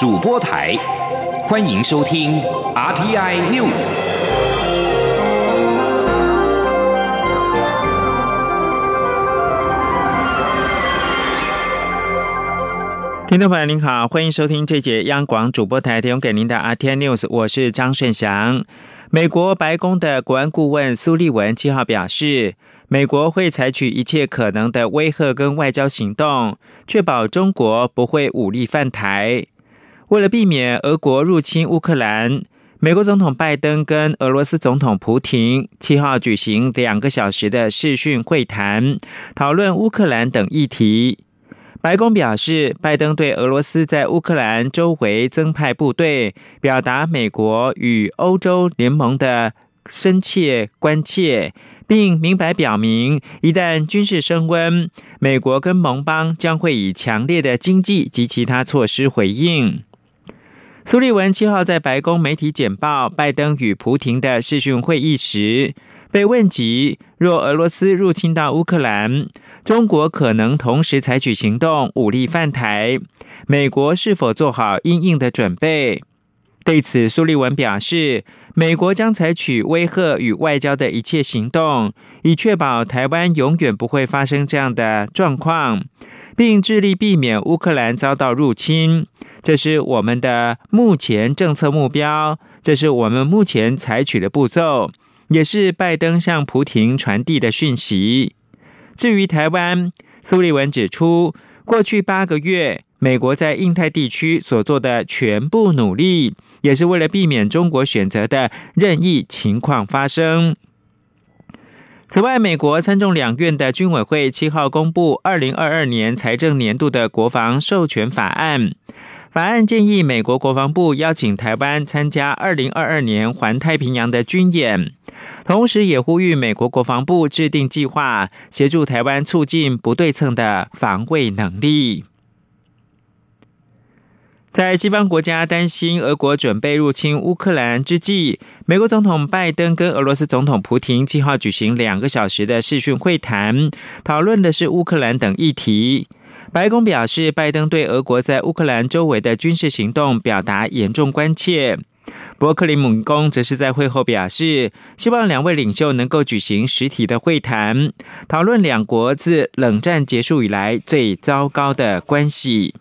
主播台，欢迎收听 RTI News。听众朋友您好，欢迎收听这节央广主播台提供给您的 RTI News，我是张顺祥。美国白宫的国安顾问苏利文七号表示。美国会采取一切可能的威吓跟外交行动，确保中国不会武力犯台。为了避免俄国入侵乌克兰，美国总统拜登跟俄罗斯总统普廷七号举行两个小时的视讯会谈，讨论乌克兰等议题。白宫表示，拜登对俄罗斯在乌克兰周围增派部队，表达美国与欧洲联盟的深切关切。并明白表明，一旦军事升温，美国跟盟邦将会以强烈的经济及其他措施回应。苏利文七号在白宫媒体简报拜登与普廷的视讯会议时，被问及若俄罗斯入侵到乌克兰，中国可能同时采取行动武力犯台，美国是否做好应应的准备？对此，苏利文表示。美国将采取威吓与外交的一切行动，以确保台湾永远不会发生这样的状况，并致力避免乌克兰遭到入侵。这是我们的目前政策目标，这是我们目前采取的步骤，也是拜登向普廷传递的讯息。至于台湾，苏利文指出，过去八个月。美国在印太地区所做的全部努力，也是为了避免中国选择的任意情况发生。此外，美国参众两院的军委会七号公布二零二二年财政年度的国防授权法案，法案建议美国国防部邀请台湾参加二零二二年环太平洋的军演，同时也呼吁美国国防部制定计划，协助台湾促进不对称的防卫能力。在西方国家担心俄国准备入侵乌克兰之际，美国总统拜登跟俄罗斯总统普京计划举行两个小时的视讯会谈，讨论的是乌克兰等议题。白宫表示，拜登对俄国在乌克兰周围的军事行动表达严重关切。伯克林姆宫则是在会后表示，希望两位领袖能够举行实体的会谈，讨论两国自冷战结束以来最糟糕的关系。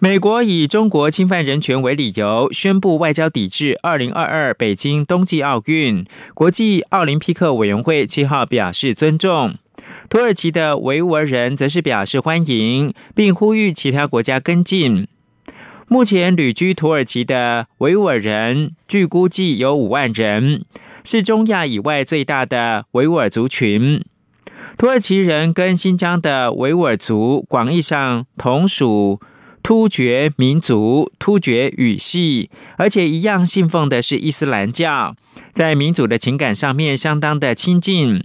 美国以中国侵犯人权为理由，宣布外交抵制二零二二北京冬季奥运。国际奥林匹克委员会七号表示尊重。土耳其的维吾尔人则是表示欢迎，并呼吁其他国家跟进。目前旅居土耳其的维吾尔人据估计有五万人，是中亚以外最大的维吾尔族群。土耳其人跟新疆的维吾尔族广义上同属。突厥民族、突厥语系，而且一样信奉的是伊斯兰教，在民族的情感上面相当的亲近。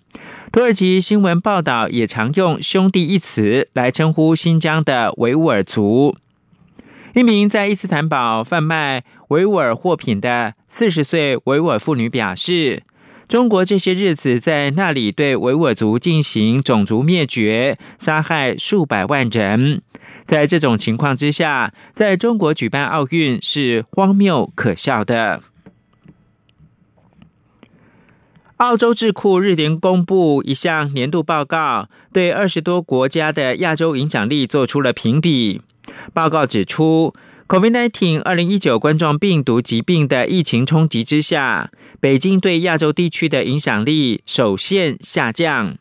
土耳其新闻报道也常用“兄弟”一词来称呼新疆的维吾尔族。一名在伊斯坦堡贩卖维吾尔货品的四十岁维吾尔妇女表示：“中国这些日子在那里对维吾尔族进行种族灭绝，杀害数百万人。”在这种情况之下，在中国举办奥运是荒谬可笑的。澳洲智库日前公布一项年度报告，对二十多国家的亚洲影响力做出了评比。报告指出，COVID-19 二零一九冠状病毒疾病的疫情冲击之下，北京对亚洲地区的影响力首先下降。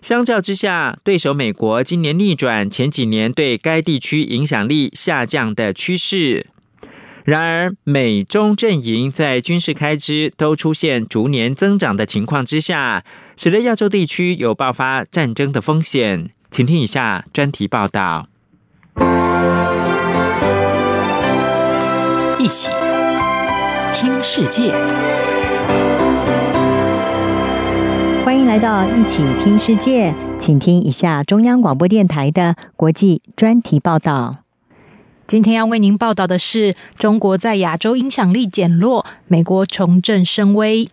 相较之下，对手美国今年逆转前几年对该地区影响力下降的趋势。然而，美中阵营在军事开支都出现逐年增长的情况之下，使得亚洲地区有爆发战争的风险。请听以下专题报道：一起听世界。来到一起听世界，请听一下中央广播电台的国际专题报道。今天要为您报道的是中国在亚洲影响力减弱，美国重振声威。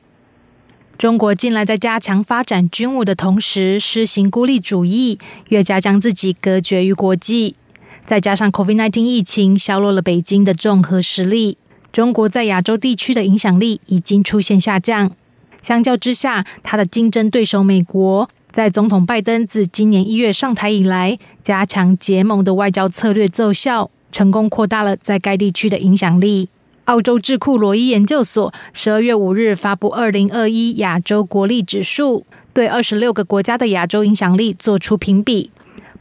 中国近来在加强发展军武的同时，施行孤立主义，越加将自己隔绝于国际。再加上 COVID-19 疫情削弱了北京的综合实力，中国在亚洲地区的影响力已经出现下降。相较之下，他的竞争对手美国，在总统拜登自今年一月上台以来，加强结盟的外交策略奏效，成功扩大了在该地区的影响力。澳洲智库罗伊研究所十二月五日发布二零二一亚洲国力指数，对二十六个国家的亚洲影响力做出评比。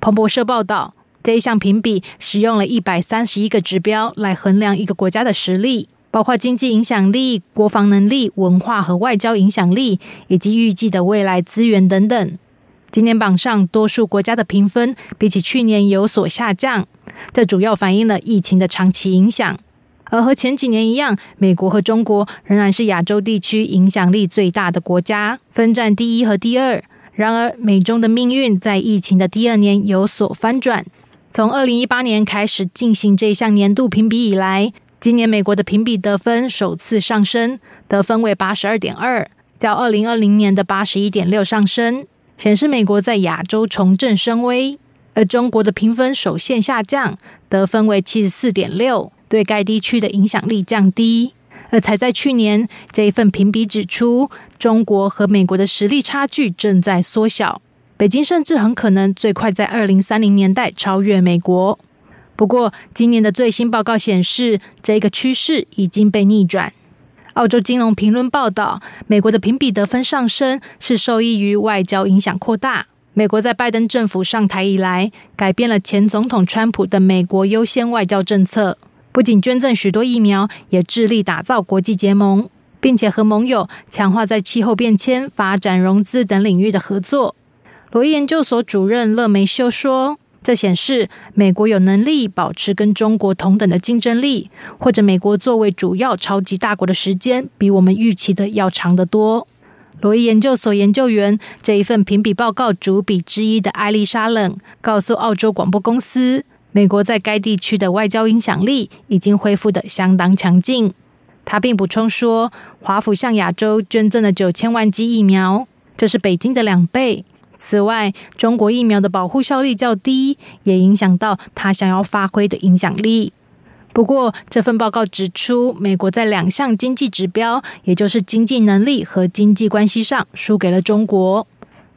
彭博社报道，这一项评比使用了一百三十一个指标来衡量一个国家的实力，包括经济影响力、国防能力、文化和外交影响力，以及预计的未来资源等等。今年榜上多数国家的评分比起去年有所下降，这主要反映了疫情的长期影响。而和前几年一样，美国和中国仍然是亚洲地区影响力最大的国家，分占第一和第二。然而，美中的命运在疫情的第二年有所翻转。从二零一八年开始进行这项年度评比以来，今年美国的评比得分首次上升，得分为八十二点二，较二零二零年的八十一点六上升，显示美国在亚洲重振声威。而中国的评分首现下降，得分为七十四点六，对该地区的影响力降低。而才在去年，这一份评比指出，中国和美国的实力差距正在缩小，北京甚至很可能最快在二零三零年代超越美国。不过，今年的最新报告显示，这个趋势已经被逆转。澳洲金融评论报道，美国的评比得分上升是受益于外交影响扩大。美国在拜登政府上台以来，改变了前总统川普的“美国优先”外交政策。不仅捐赠许多疫苗，也致力打造国际结盟，并且和盟友强化在气候变迁、发展融资等领域的合作。罗伊研究所主任勒梅修说：“这显示美国有能力保持跟中国同等的竞争力，或者美国作为主要超级大国的时间比我们预期的要长得多。”罗伊研究所研究员这一份评比报告主笔之一的艾丽莎冷告诉澳洲广播公司。美国在该地区的外交影响力已经恢复的相当强劲。他并补充说，华府向亚洲捐赠了九千万剂疫苗，这是北京的两倍。此外，中国疫苗的保护效力较低，也影响到他想要发挥的影响力。不过，这份报告指出，美国在两项经济指标，也就是经济能力和经济关系上，输给了中国。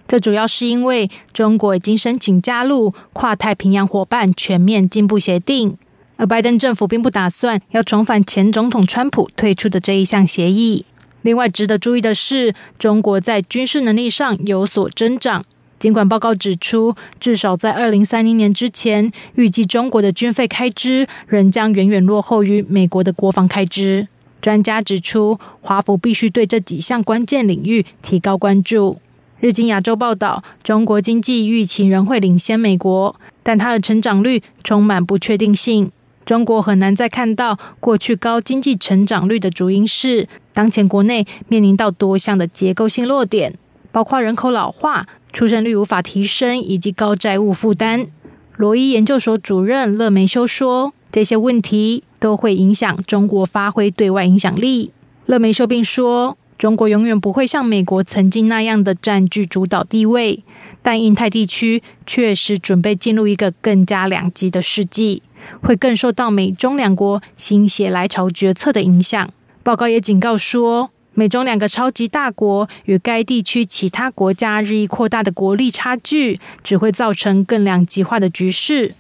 这主要是因为中国已经申请加入跨太平洋伙伴全面进步协定，而拜登政府并不打算要重返前总统川普退出的这一项协议。另外，值得注意的是，中国在军事能力上有所增长。尽管报告指出，至少在二零三零年之前，预计中国的军费开支仍将远远落后于美国的国防开支。专家指出，华府必须对这几项关键领域提高关注。日经亚洲报道，中国经济预期仍会领先美国，但它的成长率充满不确定性。中国很难再看到过去高经济成长率的主因是，当前国内面临到多项的结构性弱点，包括人口老化、出生率无法提升以及高债务负担。罗伊研究所主任勒梅修说，这些问题都会影响中国发挥对外影响力。勒梅修并说。中国永远不会像美国曾经那样的占据主导地位，但印太地区确实准备进入一个更加两极的世纪，会更受到美中两国心血来潮决策的影响。报告也警告说，美中两个超级大国与该地区其他国家日益扩大的国力差距，只会造成更两极化的局势。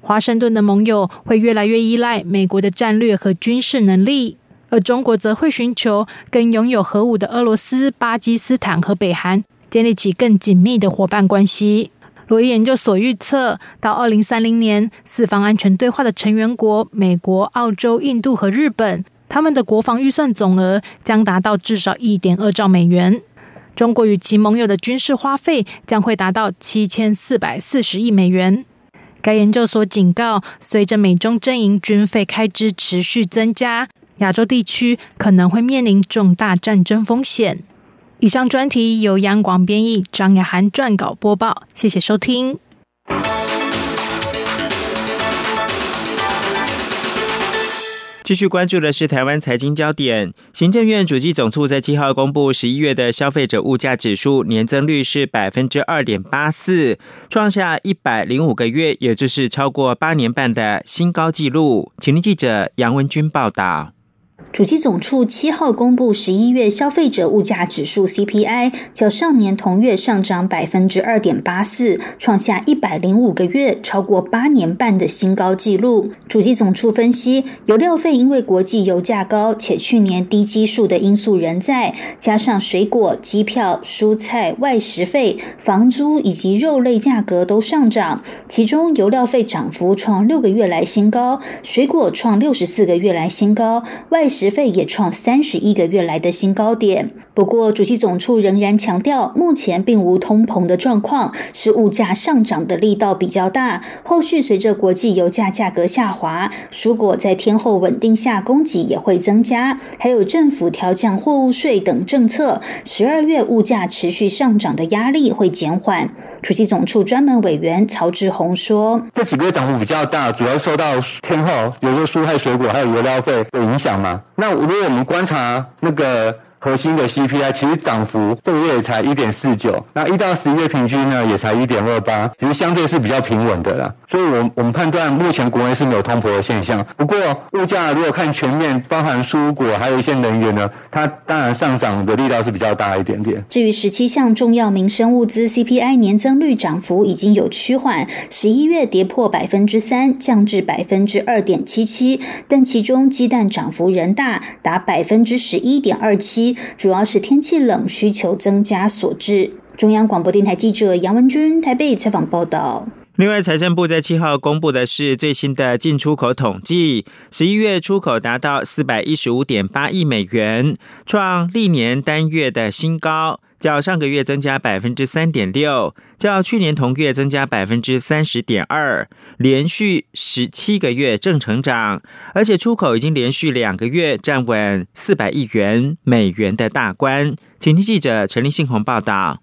华盛顿的盟友会越来越依赖美国的战略和军事能力。而中国则会寻求跟拥有核武的俄罗斯、巴基斯坦和北韩建立起更紧密的伙伴关系。罗伊研究所预测，到二零三零年，四方安全对话的成员国美国、澳洲、印度和日本，他们的国防预算总额将达到至少一点二兆美元。中国与其盟友的军事花费将会达到七千四百四十亿美元。该研究所警告，随着美中阵营军费开支持续增加。亚洲地区可能会面临重大战争风险。以上专题由央广编译，张雅涵撰稿播报。谢谢收听。继续关注的是台湾财经焦点。行政院主计总处在七号公布十一月的消费者物价指数年增率是百分之二点八四，创下一百零五个月，也就是超过八年半的新高纪录。请听记者杨文君报道。主机总处七号公布十一月消费者物价指数 CPI，较上年同月上涨百分之二点八四，创下一百零五个月、超过八年半的新高纪录。主机总处分析，油料费因为国际油价高，且去年低基数的因素仍在，加上水果、机票、蔬菜、外食费、房租以及肉类价格都上涨，其中油料费涨幅创六个月来新高，水果创六十四个月来新高，外食。费也创三十一个月来的新高点。不过，主席总处仍然强调，目前并无通膨的状况，是物价上涨的力道比较大。后续随着国际油价价格下滑，蔬果在天后稳定下供给也会增加，还有政府调降货物税等政策，十二月物价持续上涨的压力会减缓。主席总处专门委员曹志宏说：“这几个月涨幅比较大，主要受到天后，有些蔬菜、水果还有油料费的影响嘛。”那如果我们观察那个。核心的 CPI 其实涨幅这个月才一点四九，那一到十一月平均呢也才一点二八，其实相对是比较平稳的啦。所以，我我们判断目前国内是没有通膨的现象。不过，物价如果看全面，包含蔬果还有一些能源呢，它当然上涨的力道是比较大一点点。至于十七项重要民生物资 CPI 年增率涨幅已经有趋缓，十一月跌破百分之三，降至百分之二点七七，但其中鸡蛋涨幅仍大，达百分之十一点二七。主要是天气冷，需求增加所致。中央广播电台记者杨文君台北采访报道。另外，财政部在七号公布的是最新的进出口统计，十一月出口达到四百一十五点八亿美元，创历年单月的新高。较上个月增加百分之三点六，较去年同月增加百分之三十点二，连续十七个月正成长，而且出口已经连续两个月站稳四百亿元美元的大关。请听记者陈立信宏报道。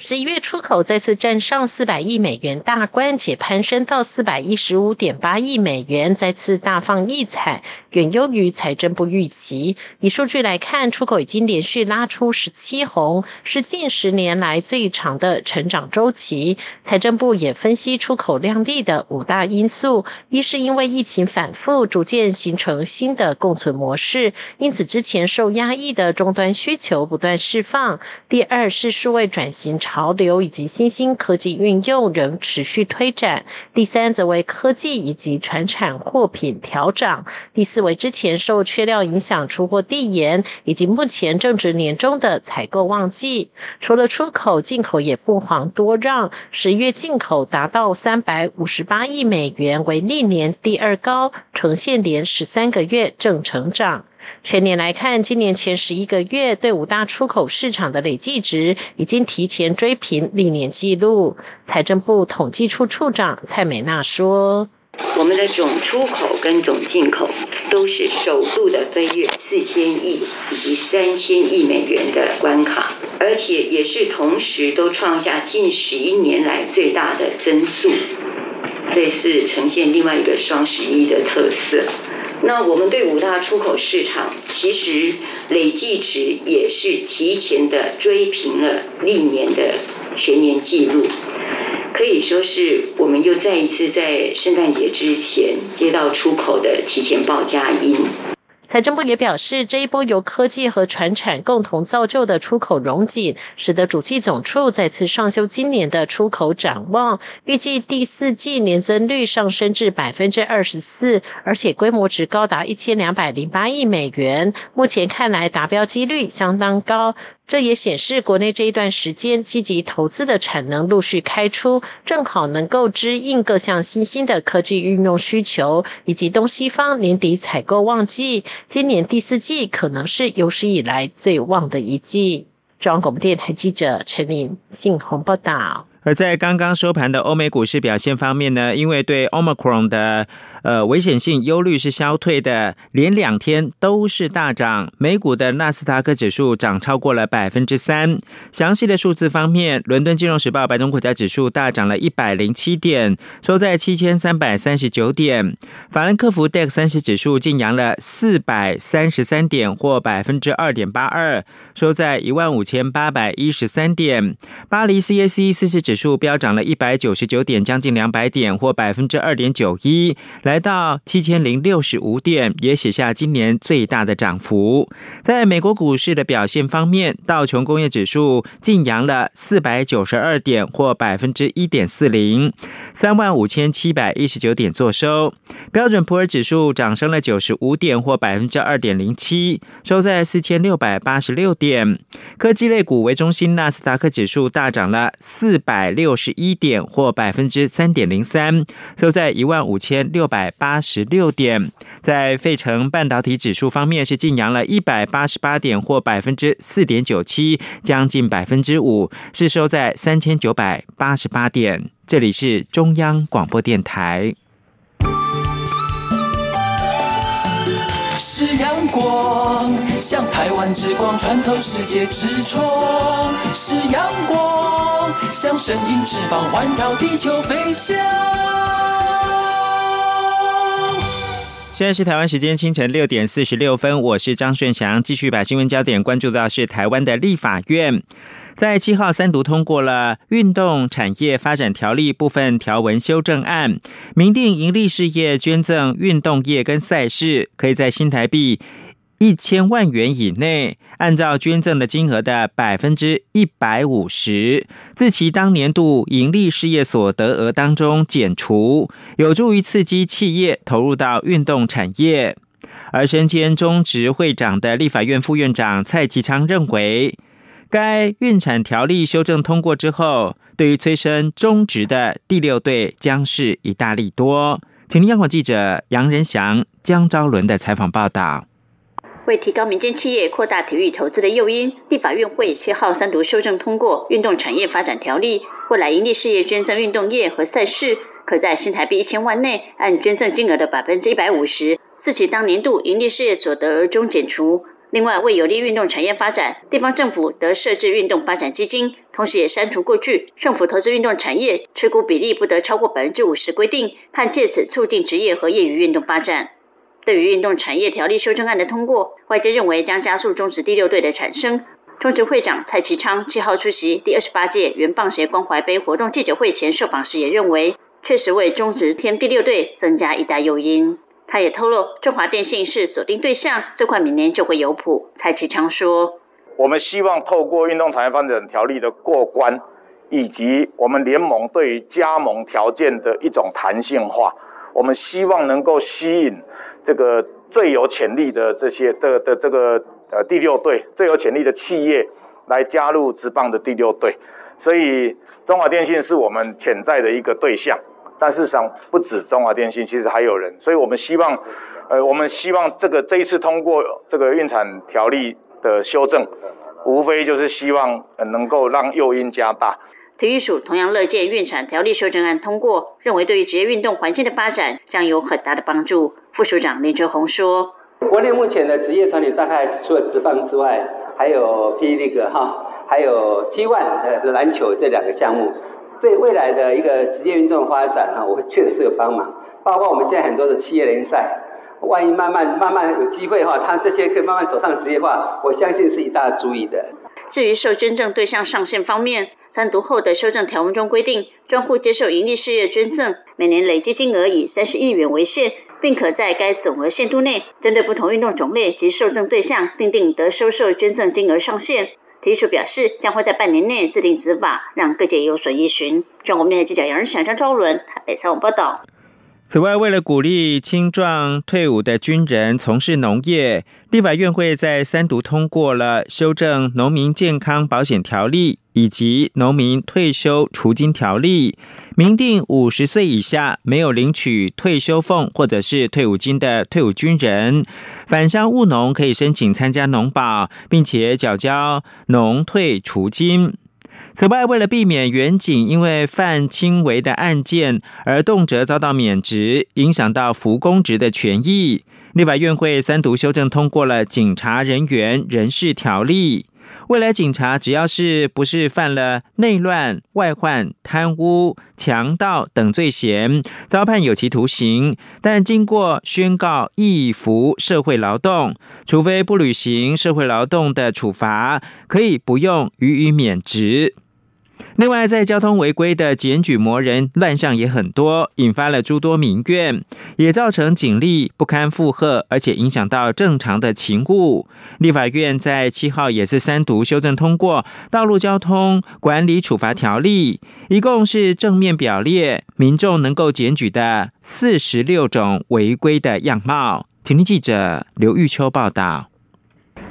十一月出口再次站上四百亿美元大关，且攀升到四百一十五点八亿美元，再次大放异彩，远优于财政部预期。以数据来看，出口已经连续拉出十七红，是近十年来最长的成长周期。财政部也分析出口量力的五大因素：一是因为疫情反复，逐渐形成新的共存模式，因此之前受压抑的终端需求不断释放；第二是数位转型。潮流以及新兴科技运用仍持续推展。第三，则为科技以及传产货品调涨。第四，为之前受缺料影响出货递延，以及目前正值年中的采购旺季。除了出口，进口也不遑多让。十月进口达到三百五十八亿美元，为历年第二高，呈现连十三个月正成长。全年来看，今年前十一个月对五大出口市场的累计值已经提前追平历年纪录。财政部统计处处长蔡美娜说：“我们的总出口跟总进口都是首度的飞跃四千亿以及三千亿美元的关卡，而且也是同时都创下近十一年来最大的增速。这是呈现另外一个双十一的特色。”那我们对五大出口市场，其实累计值也是提前的追平了历年的全年记录，可以说是我们又再一次在圣诞节之前接到出口的提前报价音。财政部也表示，这一波由科技和船产共同造就的出口荣景，使得主计总处再次上修今年的出口展望，预计第四季年增率上升至百分之二十四，而且规模值高达一千两百零八亿美元。目前看来，达标几率相当高。这也显示，国内这一段时间积极投资的产能陆续开出，正好能够支应各项新兴的科技运用需求，以及东西方年底采购旺季。今年第四季可能是有史以来最旺的一季。中央广播电台记者陈琳信鸿报道。而在刚刚收盘的欧美股市表现方面呢，因为对 Omicron 的呃，危险性忧虑是消退的，连两天都是大涨。美股的纳斯达克指数涨超过了百分之三。详细的数字方面，伦敦金融时报白种股价指数大涨了一百零七点，收在七千三百三十九点。法兰克福 DAX 三十指数竟扬了四百三十三点，或百分之二点八二，收在一万五千八百一十三点。巴黎 CAC 四十指数飙涨了一百九十九点，将近两百点，或百分之二点九一。来到七千零六十五点，也写下今年最大的涨幅。在美国股市的表现方面，道琼工业指数晋扬了四百九十二点，或百分之一点四零，三万五千七百一十九点作收。标准普尔指数涨升了九十五点，或百分之二点零七，收在四千六百八十六点。科技类股为中心，纳斯达克指数大涨了四百六十一点，或百分之三点零三，收在一万五千六百。百八十六点，在费城半导体指数方面是晋扬了一百八十八点，或百分之四点九七，将近百分之五，是收在三千九百八十八点。这里是中央广播电台。是阳光，像台湾之光穿透世界之窗；是阳光，像神鹰翅膀环绕地球飞翔。现在是台湾时间清晨六点四十六分，我是张顺祥，继续把新闻焦点关注到是台湾的立法院，在七号三读通过了《运动产业发展条例》部分条文修正案，明定盈利事业捐赠运动业跟赛事，可以在新台币。一千万元以内，按照捐赠的金额的百分之一百五十，自其当年度盈利事业所得额当中减除，有助于刺激企业投入到运动产业。而身兼中职会长的立法院副院长蔡其昌认为，该运产条例修正通过之后，对于催生中职的第六队将是一大利多。请听央广记者杨仁祥、江昭伦的采访报道。为提高民间企业扩大体育投资的诱因，立法院会七号三读修正通过《运动产业发展条例》，未来盈利事业捐赠运动业和赛事，可在新台币一千万内，按捐赠金额的百分之一百五十，自其当年度盈利事业所得额中减除。另外，为有利运动产业发展，地方政府得设置运动发展基金，同时也删除过去政府投资运动产业持股比例不得超过百分之五十规定，盼借此促进职业和业余运动发展。对于运动产业条例修正案的通过，外界认为将加速中职第六队的产生。中职会长蔡其昌七号出席第二十八届原棒协关怀杯活动记者会前受访时，也认为确实为中职添第六队增加一大诱因。他也透露，中华电信是锁定对象，最快明年就会有谱。蔡其昌说：“我们希望透过运动产业发展条例的过关，以及我们联盟对于加盟条件的一种弹性化。”我们希望能够吸引这个最有潜力的这些的的这个呃第六队最有潜力的企业来加入职棒的第六队，所以中华电信是我们潜在的一个对象。但事实上不止中华电信，其实还有人。所以我们希望，呃，我们希望这个这一次通过这个运产条例的修正，无非就是希望能够让诱因加大。体育署同样乐见运产条例修正案通过，认为对于职业运动环境的发展将有很大的帮助。副署长林哲宏说：“国内目前的职业团体大概除了职棒之外，还有 P League 哈，还有 T One 的篮球这两个项目，对未来的一个职业运动发展哈，我确实是有帮忙。包括我们现在很多的企业联赛，万一慢慢慢慢有机会的话，它这些可以慢慢走上职业化，我相信是一大注意的。”至于受捐赠对象上限方面，三读后的修正条文中规定，专户接受盈利事业捐赠，每年累计金额以三十亿元为限，并可在该总额限度内，针对不同运动种类及受赠对象，订定得收受捐赠金额上限。体育署表示，将会在半年内制定执法，让各界有所依循。中国媒体记者杨仁祥、张昭伦台北采访报道。此外，为了鼓励青壮退伍的军人从事农业，立法院会在三读通过了修正农民健康保险条例以及农民退休除金条例，明定五十岁以下没有领取退休俸或者是退伍金的退伍军人，返乡务农可以申请参加农保，并且缴交农退除金。此外，为了避免远警因为犯轻微的案件而动辄遭到免职，影响到服公职的权益，立法院会三读修正通过了《警察人员人事条例》。未来警察只要是不是犯了内乱、外患、贪污、强盗等罪嫌，遭判有期徒刑，但经过宣告义服社会劳动，除非不履行社会劳动的处罚，可以不用予以免职。另外，在交通违规的检举魔人乱象也很多，引发了诸多民怨，也造成警力不堪负荷，而且影响到正常的勤务。立法院在七号也是三读修正通过《道路交通管理处罚条例》，一共是正面表列民众能够检举的四十六种违规的样貌。请听记者刘玉秋报道。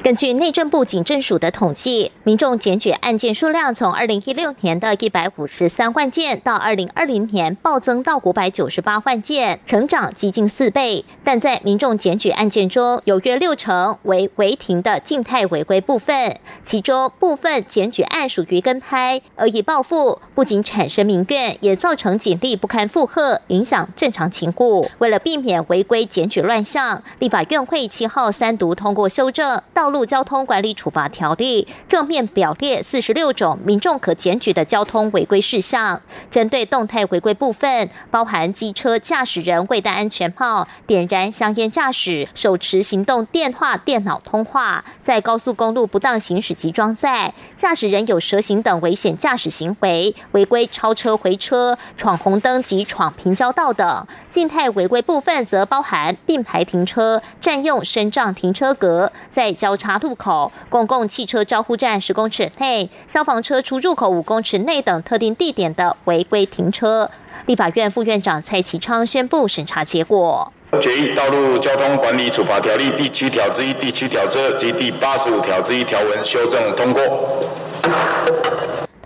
根据内政部警政署的统计，民众检举案件数量从二零一六年的一百五十三万件，到二零二零年暴增到五百九十八万件，成长接近四倍。但在民众检举案件中，有约六成为违停的静态违规部分，其中部分检举案属于跟拍，而已报复，不仅产生民怨，也造成警力不堪负荷，影响正常勤务。为了避免违规检举乱象，立法院会七号三读通过修正到道路。交通管理处罚条例正面表列四十六种民众可检举的交通违规事项，针对动态违规部分，包含机车驾驶人未戴安全帽、点燃香烟驾驶、手持行动电话、电脑通话、在高速公路不当行驶及装载、驾驶人有蛇行等危险驾驶行为、违规超车回车、闯红灯及闯平交道等。静态违规部分则包含并排停车、占用升障停车格、在交。查路口、公共汽车招呼站十公尺内、消防车出入口五公尺内等特定地点的违规停车，立法院副院长蔡启昌宣布审查结果。决议《道路交通管理处罚条例》第七条之一、第七条之二及第八十五条之一条文修正通过。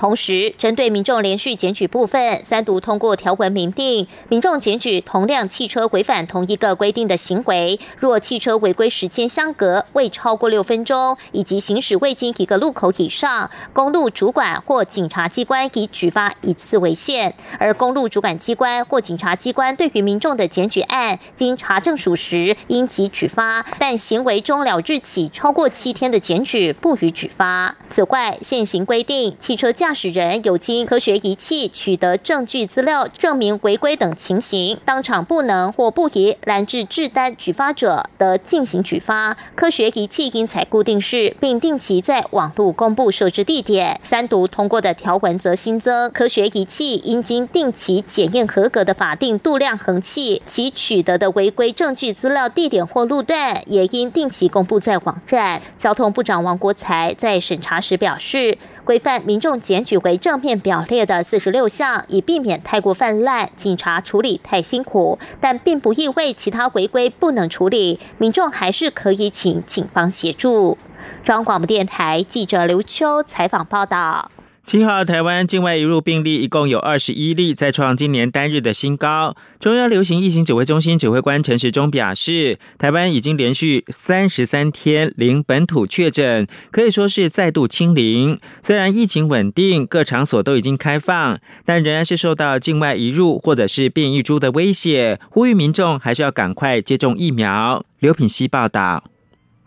同时，针对民众连续检举部分，三读通过条文明定，民众检举同辆汽车违反同一个规定的行为，若汽车违规时间相隔未超过六分钟，以及行驶未经一个路口以上，公路主管或警察机关以举发一次为限。而公路主管机关或警察机关对于民众的检举案，经查证属实，应即举发；但行为终了日起超过七天的检举，不予举发。此外，现行规定，汽车驾驾驶人有经科学仪器取得证据资料证明违规等情形，当场不能或不宜拦制制单举发者，得进行举发。科学仪器应采固定式，并定期在网络公布设置地点。三读通过的条文则新增，科学仪器应经定期检验合格的法定度量衡器，其取得的违规证据资料地点或路段，也应定期公布在网站。交通部长王国才在审查时表示，规范民众检 举为正面表列的四十六项，以避免太过泛滥，警察处理太辛苦。但并不意味其他违规不能处理，民众还是可以请警方协助。中央广播电台记者刘秋采访报道。七号，台湾境外移入病例一共有二十一例，再创今年单日的新高。中央流行疫情指挥中心指挥官陈时中表示，台湾已经连续三十三天零本土确诊，可以说是再度清零。虽然疫情稳定，各场所都已经开放，但仍然是受到境外移入或者是变异株的威胁，呼吁民众还是要赶快接种疫苗。刘品希报道。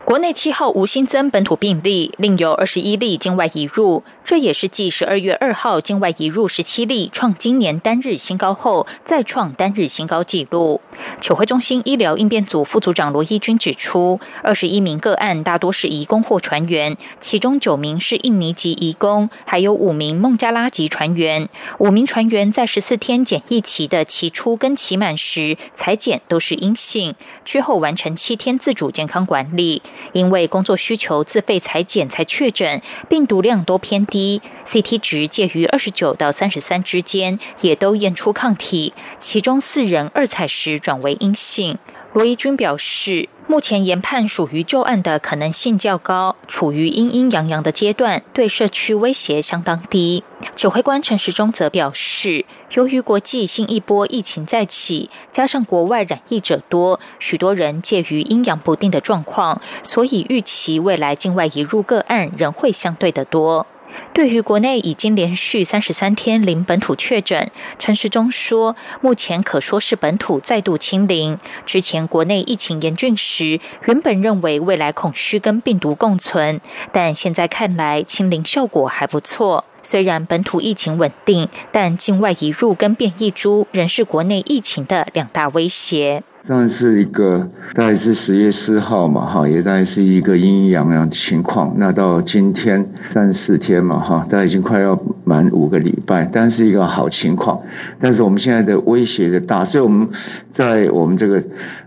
国内七号无新增本土病例，另有二十一例境外移入，这也是继十二月二号境外移入十七例创今年单日新高后，再创单日新高纪录。指挥中心医疗应变组副组长罗一军指出，二十一名个案大多是移工或船员，其中九名是印尼籍移工，还有五名孟加拉籍船员。五名船员在十四天检疫期的期初跟期满时裁检都是阴性，之后完成七天自主健康管理。因为工作需求自费裁剪才确诊，病毒量都偏低，CT 值介于二十九到三十三之间，也都验出抗体，其中四人二采时转为阴性。罗伊军表示。目前研判属于旧案的可能性较高，处于阴阴阳阳的阶段，对社区威胁相当低。指挥官陈时中则表示，由于国际新一波疫情再起，加上国外染疫者多，许多人介于阴阳不定的状况，所以预期未来境外移入个案仍会相对的多。对于国内已经连续三十三天零本土确诊，陈时中说，目前可说是本土再度清零。之前国内疫情严峻时，原本认为未来恐需跟病毒共存，但现在看来清零效果还不错。虽然本土疫情稳定，但境外移入跟变异株仍是国内疫情的两大威胁。上是一个大概是十月四号嘛，哈，也大概是一个阴阴阳阳的情况。那到今天三四天嘛，哈，大概已经快要满五个礼拜，但是一个好情况。但是我们现在的威胁的大，所以我们在我们这个。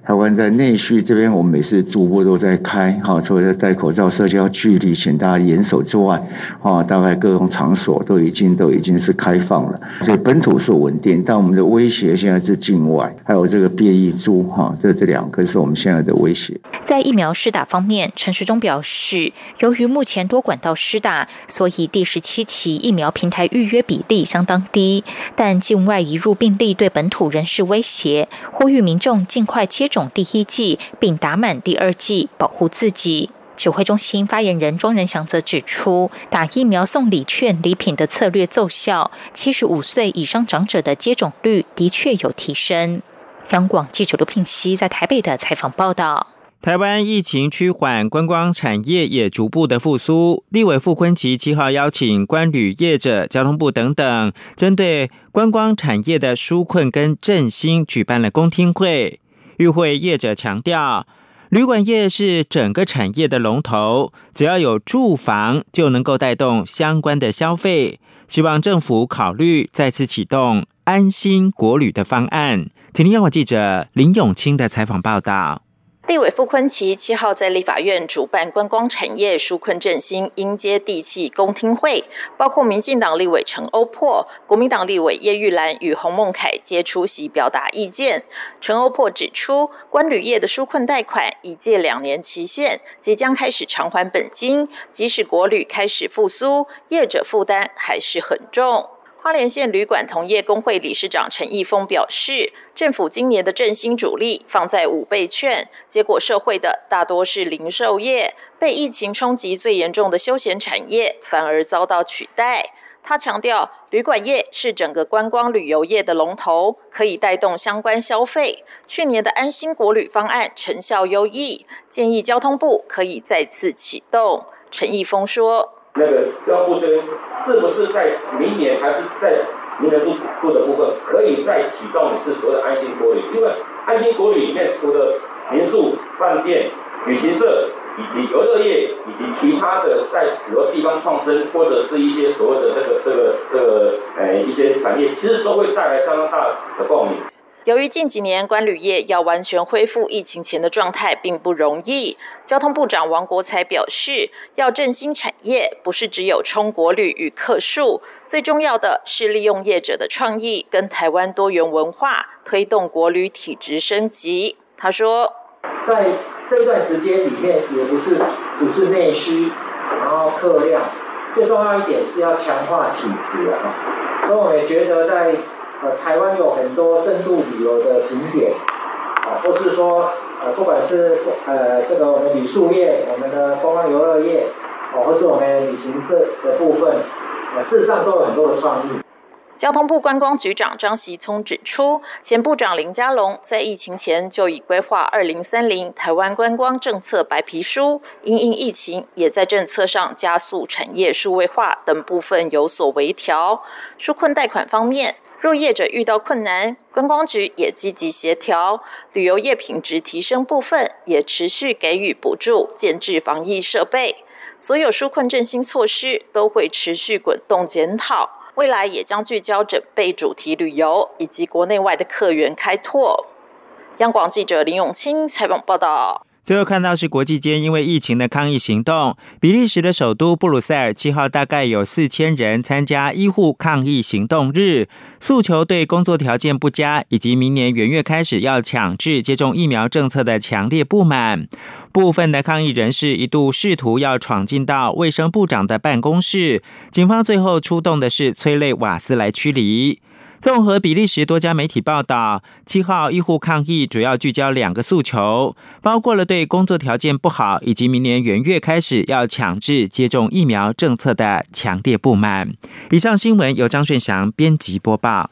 台湾在内需这边，我们每次逐步都在开哈，除了戴口罩、社交距离，请大家严守之外，啊，大概各种场所都已经都已经是开放了。所以本土是稳定，但我们的威胁现在是境外，还有这个变异株哈，这这两个是我们现在的威胁。在疫苗施打方面，陈时中表示，由于目前多管道施打，所以第十七期疫苗平台预约比例相当低，但境外移入病例对本土仍是威胁，呼吁民众尽快接种。第一剂，并打满第二剂，保护自己。指挥中心发言人庄仁祥则指出，打疫苗送礼券礼品的策略奏效，七十五岁以上长者的接种率的确有提升。央广记者刘聘熙在台北的采访报道。台湾疫情趋缓，观光产业也逐步的复苏。立委傅昆吉七号邀请观旅业者、交通部等等，针对观光产业的纾困跟振兴，举办了公听会。与会业者强调，旅馆业是整个产业的龙头，只要有住房，就能够带动相关的消费。希望政府考虑再次启动安心国旅的方案。请听央广记者林永清的采访报道。立委傅昆奇七号在立法院主办观光产业纾困振兴、迎接地气公听会，包括民进党立委陈欧珀、国民党立委叶玉兰与洪孟凯皆出席表达意见。陈欧珀指出，关旅业的纾困贷款已借两年期限，即将开始偿还本金，即使国旅开始复苏，业者负担还是很重。花莲县旅馆同业工会理事长陈义峰表示，政府今年的振兴主力放在五倍券，结果社会的大多是零售业，被疫情冲击最严重的休闲产业反而遭到取代。他强调，旅馆业是整个观光旅游业的龙头，可以带动相关消费。去年的安心国旅方案成效优异，建议交通部可以再次启动。陈义峰说。那个交付这边是不是在明年还是在明年度度的部分可以再启动是所谓的安心国旅？因为安心国旅里面除了民宿、饭店、旅行社以及游乐业以及其他的在许多地方创生或者是一些所谓的这个这个这个呃一些产业，其实都会带来相当大的共鸣。由于近几年关旅业要完全恢复疫情前的状态并不容易，交通部长王国才表示，要振兴产业，不是只有冲国旅与客数，最重要的是利用业者的创意跟台湾多元文化，推动国旅体质升级。他说，在这段时间里面，也不是只是内需，然后客量，最重要一点是要强化体质啊。所以我也觉得在。呃，台湾有很多深度旅游的景点，啊，或是说，呃，不管是呃这个我们旅宿业、我们的观光游乐业，哦，或是我们旅行社的部分，呃，事实上都有很多的创意。交通部观光局长张习聪指出，前部长林佳龙在疫情前就已规划二零三零台湾观光政策白皮书，因应疫情，也在政策上加速产业数位化等部分有所微调。纾困贷款方面。若业者遇到困难，观光局也积极协调，旅游业品质提升部分也持续给予补助，建置防疫设备。所有纾困振兴措施都会持续滚动检讨，未来也将聚焦准备主题旅游以及国内外的客源开拓。央广记者林永清采访报道。最后看到是国际间因为疫情的抗议行动，比利时的首都布鲁塞尔七号大概有四千人参加医护抗议行动日，诉求对工作条件不佳以及明年元月开始要强制接种疫苗政策的强烈不满。部分的抗议人士一度试图要闯进到卫生部长的办公室，警方最后出动的是催泪瓦斯来驱离。综合比利时多家媒体报道，七号医护抗议主要聚焦两个诉求，包括了对工作条件不好以及明年元月开始要强制接种疫苗政策的强烈不满。以上新闻由张顺祥编辑播报。